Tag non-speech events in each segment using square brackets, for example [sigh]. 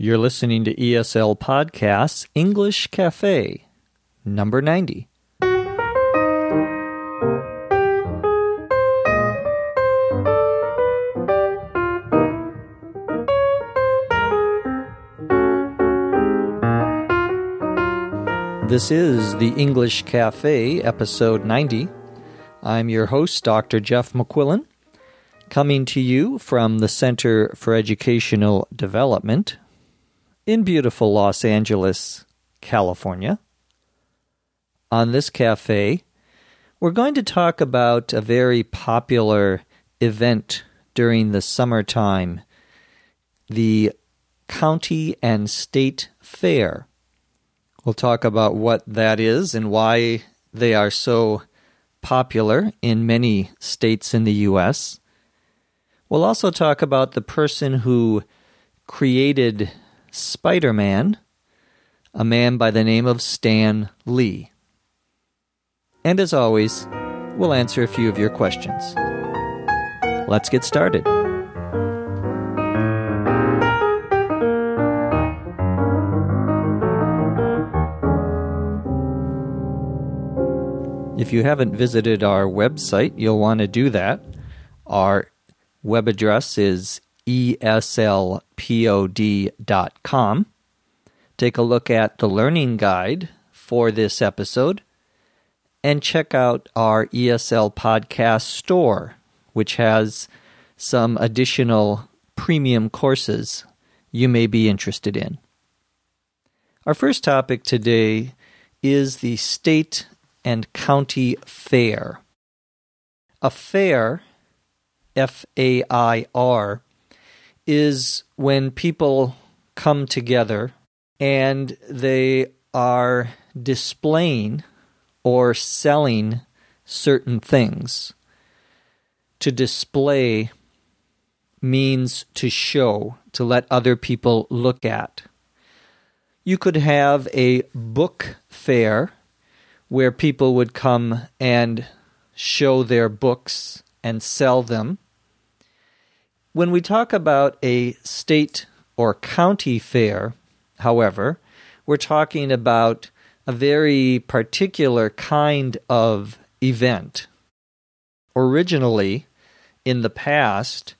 You're listening to ESL Podcasts English Cafe, number 90. This is the English Cafe, episode 90. I'm your host, Dr. Jeff McQuillan, coming to you from the Center for Educational Development in beautiful Los Angeles, California. On this cafe, we're going to talk about a very popular event during the summertime the County and State Fair. We'll talk about what that is and why they are so popular in many states in the U.S. We'll also talk about the person who created Spider Man, a man by the name of Stan Lee. And as always, we'll answer a few of your questions. Let's get started. If you haven't visited our website, you'll want to do that. Our web address is eslpod.com. Take a look at the learning guide for this episode and check out our ESL podcast store, which has some additional premium courses you may be interested in. Our first topic today is the state and County Fair. A fair, F A I R, is when people come together and they are displaying or selling certain things. To display means to show, to let other people look at. You could have a book fair where people would come and show their books and sell them. When we talk about a state or county fair, however, we're talking about a very particular kind of event. Originally, in the past,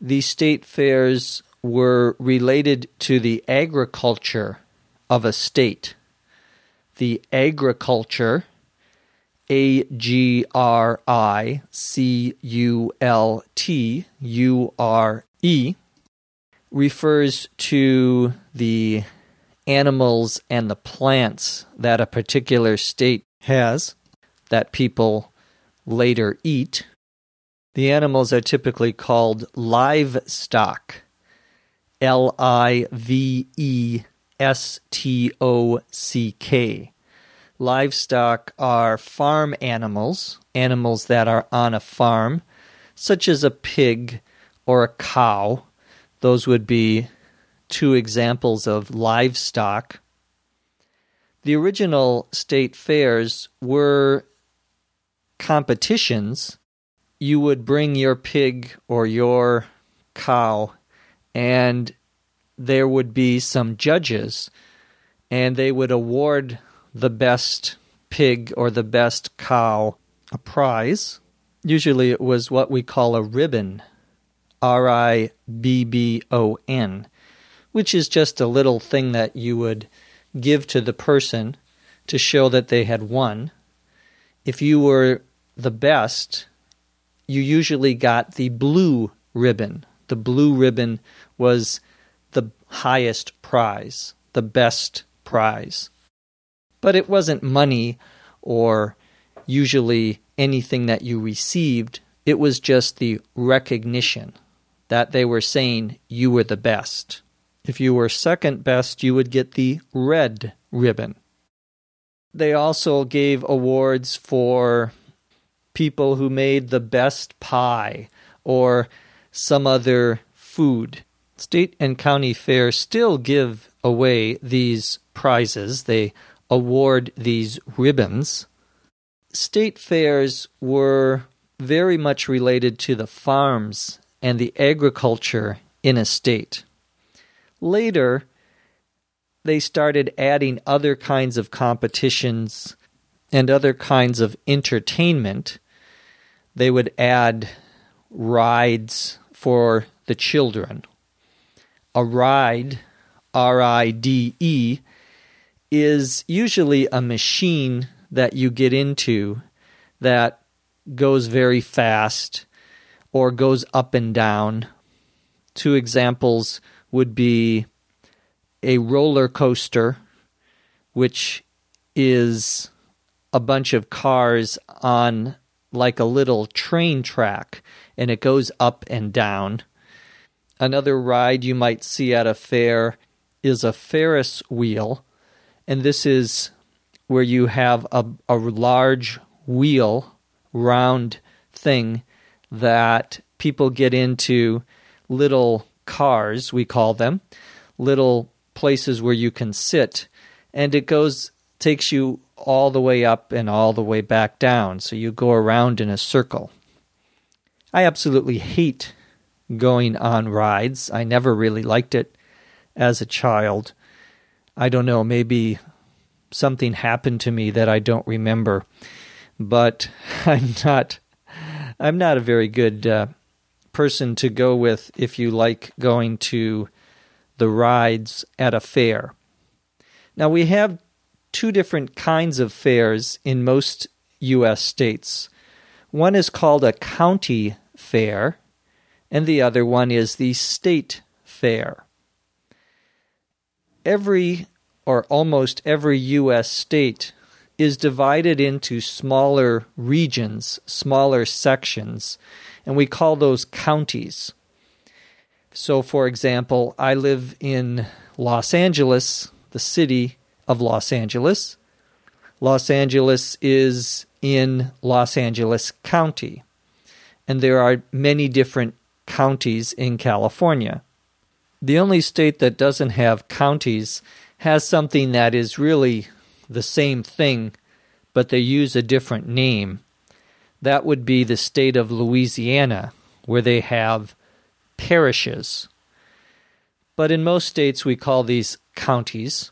the state fairs were related to the agriculture of a state the agriculture, A G R I C U L T U R E, refers to the animals and the plants that a particular state has that people later eat. The animals are typically called livestock. L I V E S T O C K. Livestock are farm animals, animals that are on a farm, such as a pig or a cow. Those would be two examples of livestock. The original state fairs were competitions. You would bring your pig or your cow and there would be some judges, and they would award the best pig or the best cow a prize. Usually it was what we call a ribbon, R I B B O N, which is just a little thing that you would give to the person to show that they had won. If you were the best, you usually got the blue ribbon. The blue ribbon was the highest prize, the best prize. But it wasn't money or usually anything that you received, it was just the recognition that they were saying you were the best. If you were second best, you would get the red ribbon. They also gave awards for people who made the best pie or some other food state and county fairs still give away these prizes. They award these ribbons. State fairs were very much related to the farms and the agriculture in a state. Later, they started adding other kinds of competitions and other kinds of entertainment. They would add rides for the children. A ride, R I D E, is usually a machine that you get into that goes very fast or goes up and down. Two examples would be a roller coaster, which is a bunch of cars on like a little train track and it goes up and down. Another ride you might see at a fair is a Ferris wheel, and this is where you have a, a large wheel, round thing that people get into little cars, we call them, little places where you can sit, and it goes takes you all the way up and all the way back down, so you go around in a circle. I absolutely hate going on rides. I never really liked it as a child. I don't know, maybe something happened to me that I don't remember, but [laughs] I'm not I'm not a very good uh, person to go with if you like going to the rides at a fair. Now we have two different kinds of fairs in most US states. One is called a county fair, and the other one is the state fair. Every or almost every U.S. state is divided into smaller regions, smaller sections, and we call those counties. So, for example, I live in Los Angeles, the city of Los Angeles. Los Angeles is in Los Angeles County and there are many different counties in California. The only state that doesn't have counties has something that is really the same thing, but they use a different name. That would be the state of Louisiana, where they have parishes. But in most states, we call these counties.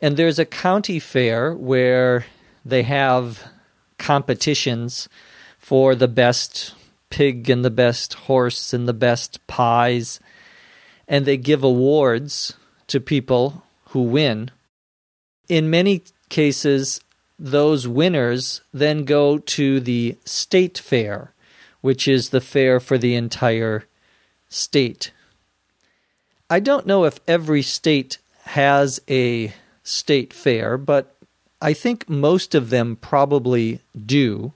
And there's a county fair where they have competitions for the best pig and the best horse and the best pies. And they give awards to people who win. In many cases, those winners then go to the state fair, which is the fair for the entire state. I don't know if every state has a state fair, but I think most of them probably do.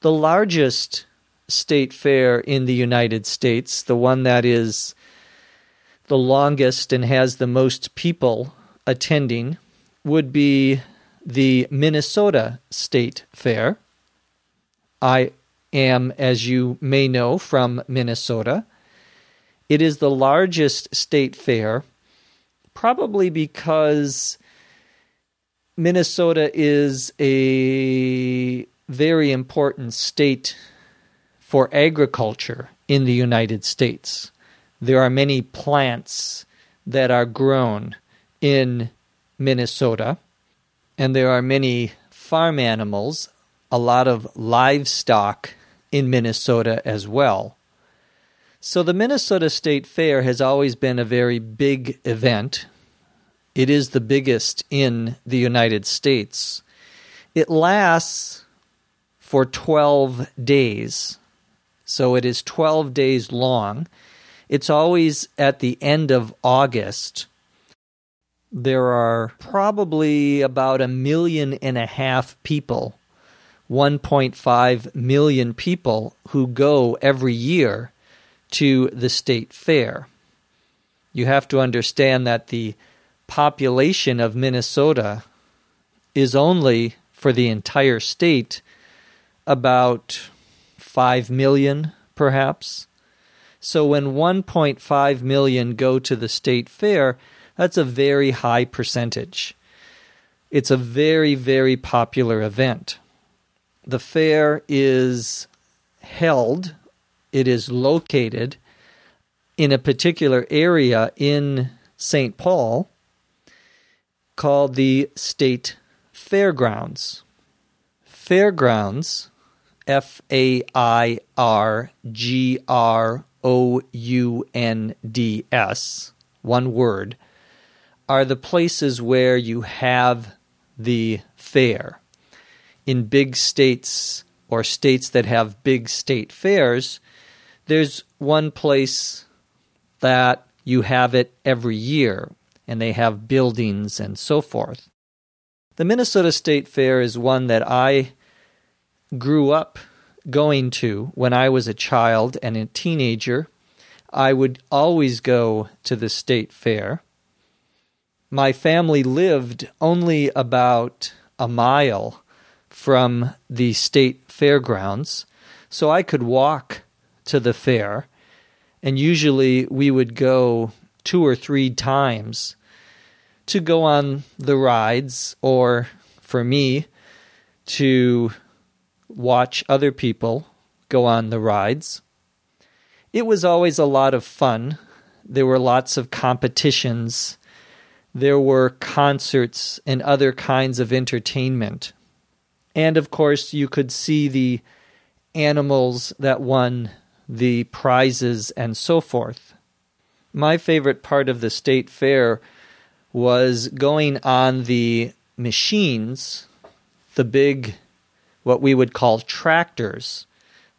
The largest state fair in the United States, the one that is the longest and has the most people attending, would be the Minnesota State Fair. I am, as you may know, from Minnesota. It is the largest state fair, probably because Minnesota is a very important state for agriculture in the United States. There are many plants that are grown in Minnesota, and there are many farm animals, a lot of livestock in Minnesota as well. So the Minnesota State Fair has always been a very big event. It is the biggest in the United States. It lasts for 12 days. So it is 12 days long. It's always at the end of August. There are probably about a million and a half people, 1.5 million people, who go every year to the state fair. You have to understand that the population of Minnesota is only for the entire state about 5 million, perhaps. So when 1.5 million go to the state fair, that's a very high percentage. It's a very, very popular event. The fair is held, it is located in a particular area in St. Paul called the State Fairgrounds. Fairgrounds, F A I R G R O U N D S, one word, are the places where you have the fair. In big states or states that have big state fairs, there's one place that you have it every year, and they have buildings and so forth. The Minnesota State Fair is one that I grew up going to when I was a child and a teenager. I would always go to the state fair. My family lived only about a mile from the state fairgrounds, so I could walk to the fair. And usually we would go two or three times to go on the rides, or for me, to watch other people go on the rides. It was always a lot of fun. There were lots of competitions. There were concerts and other kinds of entertainment. And of course, you could see the animals that won the prizes and so forth. My favorite part of the state fair was going on the machines, the big, what we would call tractors,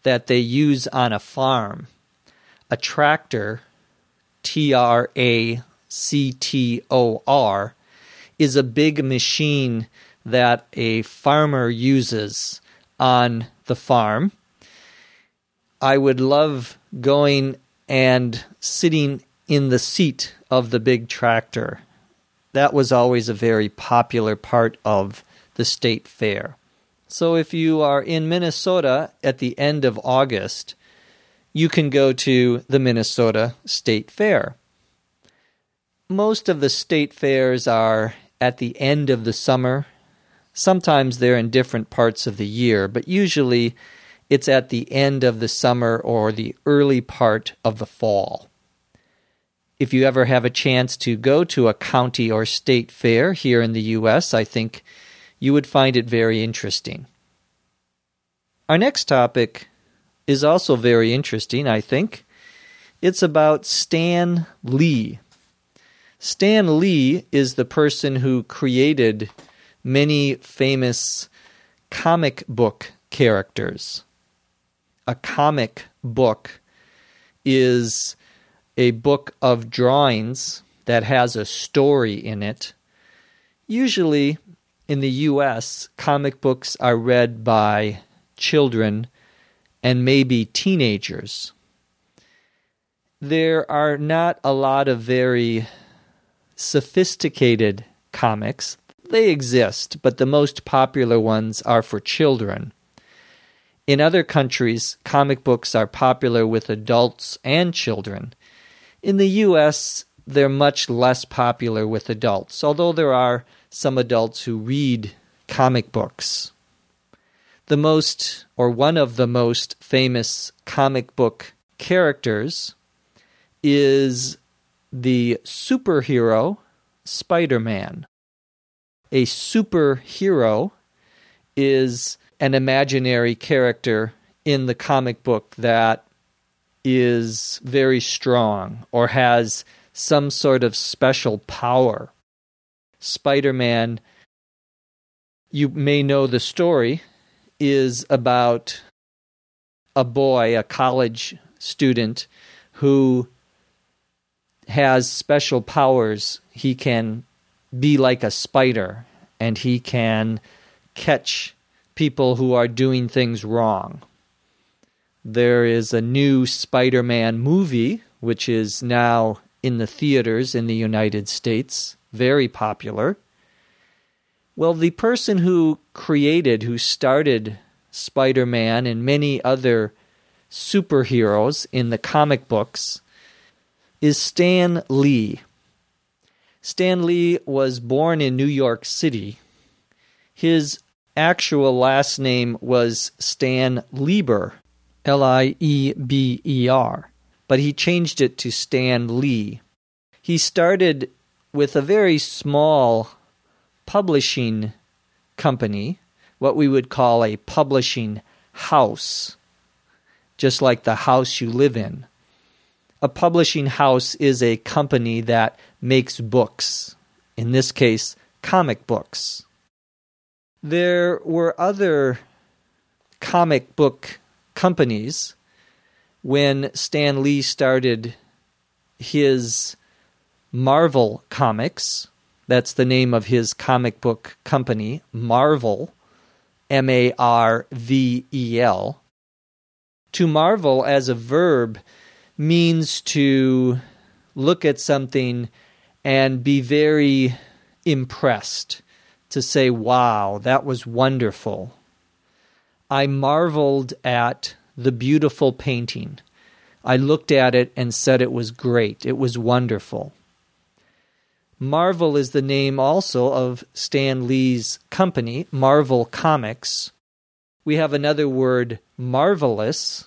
that they use on a farm. A tractor, T R A C T O R, is a big machine that a farmer uses on the farm. I would love going and sitting in the seat of the big tractor. That was always a very popular part of the state fair. So if you are in Minnesota at the end of August, you can go to the Minnesota State Fair. Most of the state fairs are at the end of the summer. Sometimes they're in different parts of the year, but usually it's at the end of the summer or the early part of the fall. If you ever have a chance to go to a county or state fair here in the U.S., I think you would find it very interesting. Our next topic is also very interesting, I think. It's about Stan Lee. Stan Lee is the person who created many famous comic book characters. A comic book is a book of drawings that has a story in it. Usually in the US, comic books are read by children and maybe teenagers. There are not a lot of very sophisticated comics. They exist, but the most popular ones are for children. In other countries, comic books are popular with adults and children. In the US, they're much less popular with adults, although there are some adults who read comic books. The most, or one of the most famous comic book characters is the superhero Spider Man. A superhero is an imaginary character in the comic book that is very strong or has some sort of special power. Spider Man, you may know the story, is about a boy, a college student, who has special powers. He can be like a spider and he can catch people who are doing things wrong. There is a new Spider Man movie, which is now in the theaters in the United States, very popular. Well, the person who created, who started Spider Man and many other superheroes in the comic books is Stan Lee. Stan Lee was born in New York City. His actual last name was Stan Lieber, L I E B E R. but he changed it to Stan Lee. He started with a very small publishing company, what we would call a publishing house, just like the house you live in. A publishing house is a company that makes books, in this case, comic books. There were other comic book companies when Stan Lee started his Marvel Comics. That's the name of his comic book company, Marvel, M A R V E L. To marvel as a verb means to look at something and be very impressed, to say, wow, that was wonderful. I marveled at the beautiful painting. I looked at it and said it was great, it was wonderful. Marvel is the name also of Stan Lee's company, Marvel Comics. We have another word, marvelous,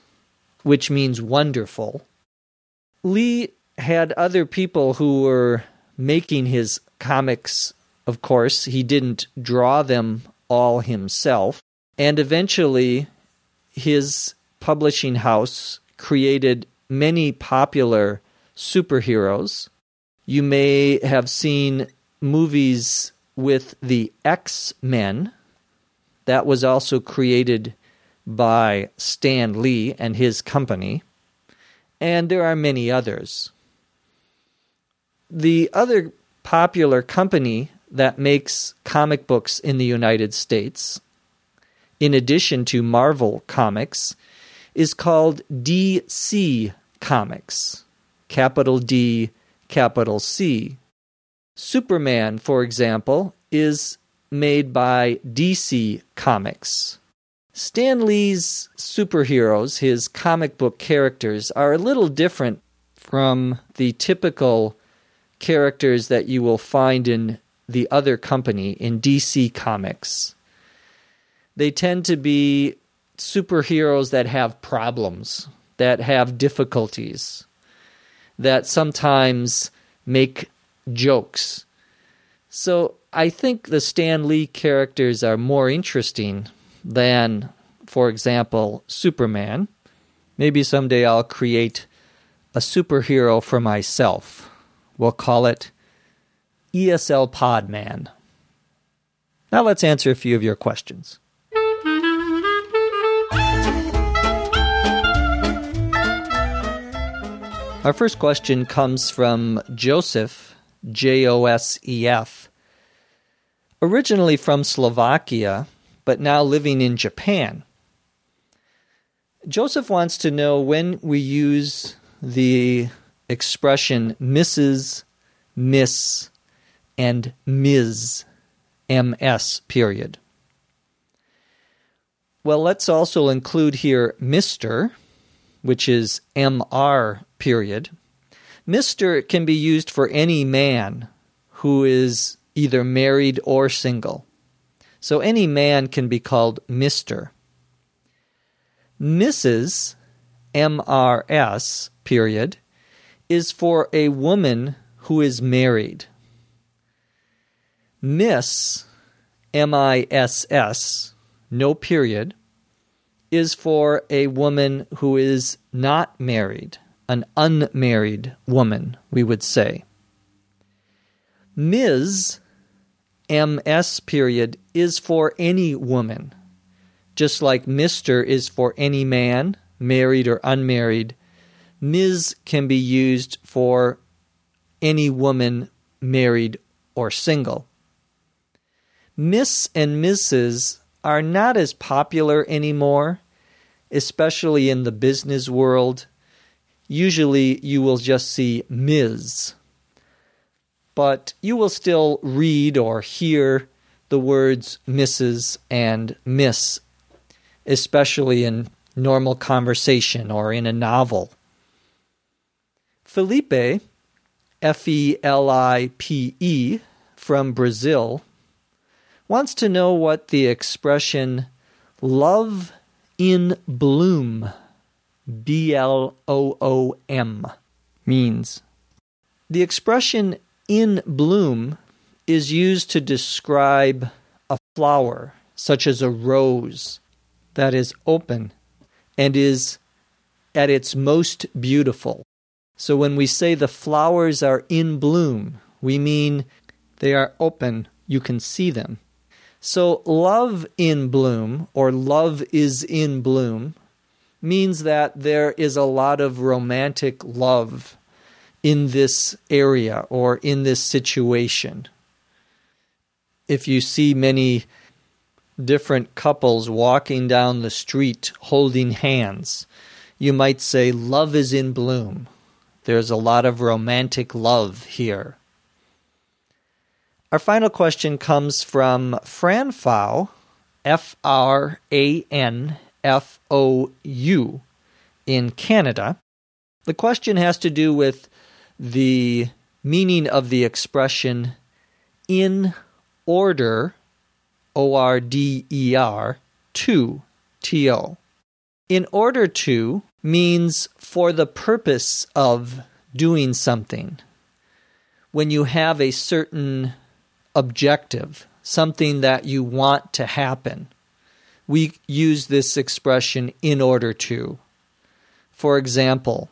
which means wonderful. Lee had other people who were making his comics, of course. He didn't draw them all himself. And eventually, his publishing house created many popular superheroes. You may have seen movies with the X Men. That was also created by Stan Lee and his company. And there are many others. The other popular company that makes comic books in the United States, in addition to Marvel Comics, is called DC Comics. Capital D, capital C. Superman, for example, is made by DC Comics. Stan Lee's superheroes, his comic book characters, are a little different from the typical characters that you will find in the other company in DC Comics. They tend to be superheroes that have problems, that have difficulties, that sometimes make jokes. So I think the Stan Lee characters are more interesting than, for example, Superman. Maybe someday I'll create a superhero for myself. We'll call it ESL Podman. Now let's answer a few of your questions. Our first question comes from Josef, J O S E F. Originally from Slovakia, but now living in Japan. Josef wants to know when we use the expression Mrs., Miss, and Ms. MS period. Well, let's also include here Mr., which is MR period. Mr. can be used for any man who is either married or single. So any man can be called Mr. Mrs. MRS period is for a woman who is married. Miss, M I S S, no period, is for a woman who is not married, an unmarried woman, we would say. Ms, MS period, is for any woman, just like Mr is for any man, married or unmarried Ms. can be used for any woman married or single. Miss and Mrs. are not as popular anymore, especially in the business world. Usually you will just see Ms. But you will still read or hear the words Mrs. and Miss, especially in normal conversation or in a novel. Felipe, F E L I P E, from Brazil, wants to know what the expression love in bloom B L O O M means. The expression in bloom is used to describe a flower, such as a rose, that is open and is at its most beautiful. So when we say the flowers are in bloom, we mean they are open, you can see them. So love in bloom, or love is in bloom, means that there is a lot of romantic love in this area or in this situation. If you see many different couples walking down the street holding hands, you might say, Love is in bloom. There's a lot of romantic love here. Our final question comes from Fran Fou, F R A N F O U, in Canada. The question has to do with the meaning of the expression in order, O R D E R, to, T O. In order to means for the purpose of doing something. When you have a certain objective, something that you want to happen, we use this expression in order to. For example,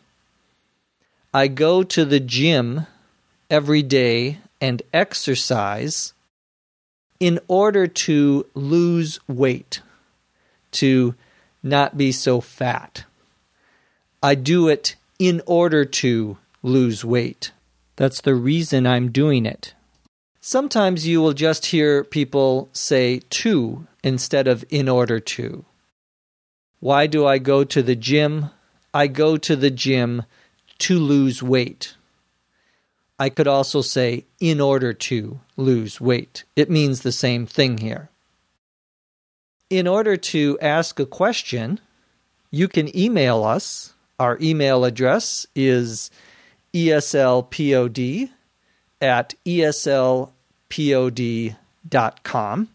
I go to the gym every day and exercise in order to lose weight, to not be so fat. I do it in order to lose weight. That's the reason I'm doing it. Sometimes you will just hear people say to instead of in order to. Why do I go to the gym? I go to the gym to lose weight. I could also say in order to lose weight. It means the same thing here. In order to ask a question, you can email us. Our email address is eslpod at eslpod.com.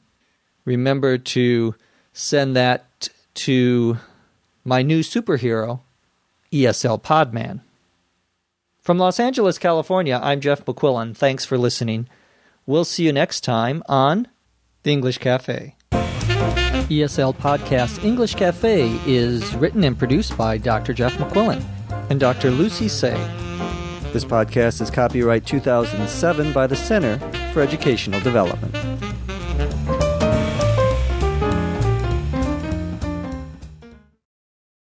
Remember to send that to my new superhero, ESL Podman. From Los Angeles, California, I'm Jeff McQuillan. Thanks for listening. We'll see you next time on The English Cafe. ESL Podcast English Cafe is written and produced by Dr. Jeff McQuillan and Dr. Lucy Tse. This podcast is copyright 2007 by the Center for Educational Development.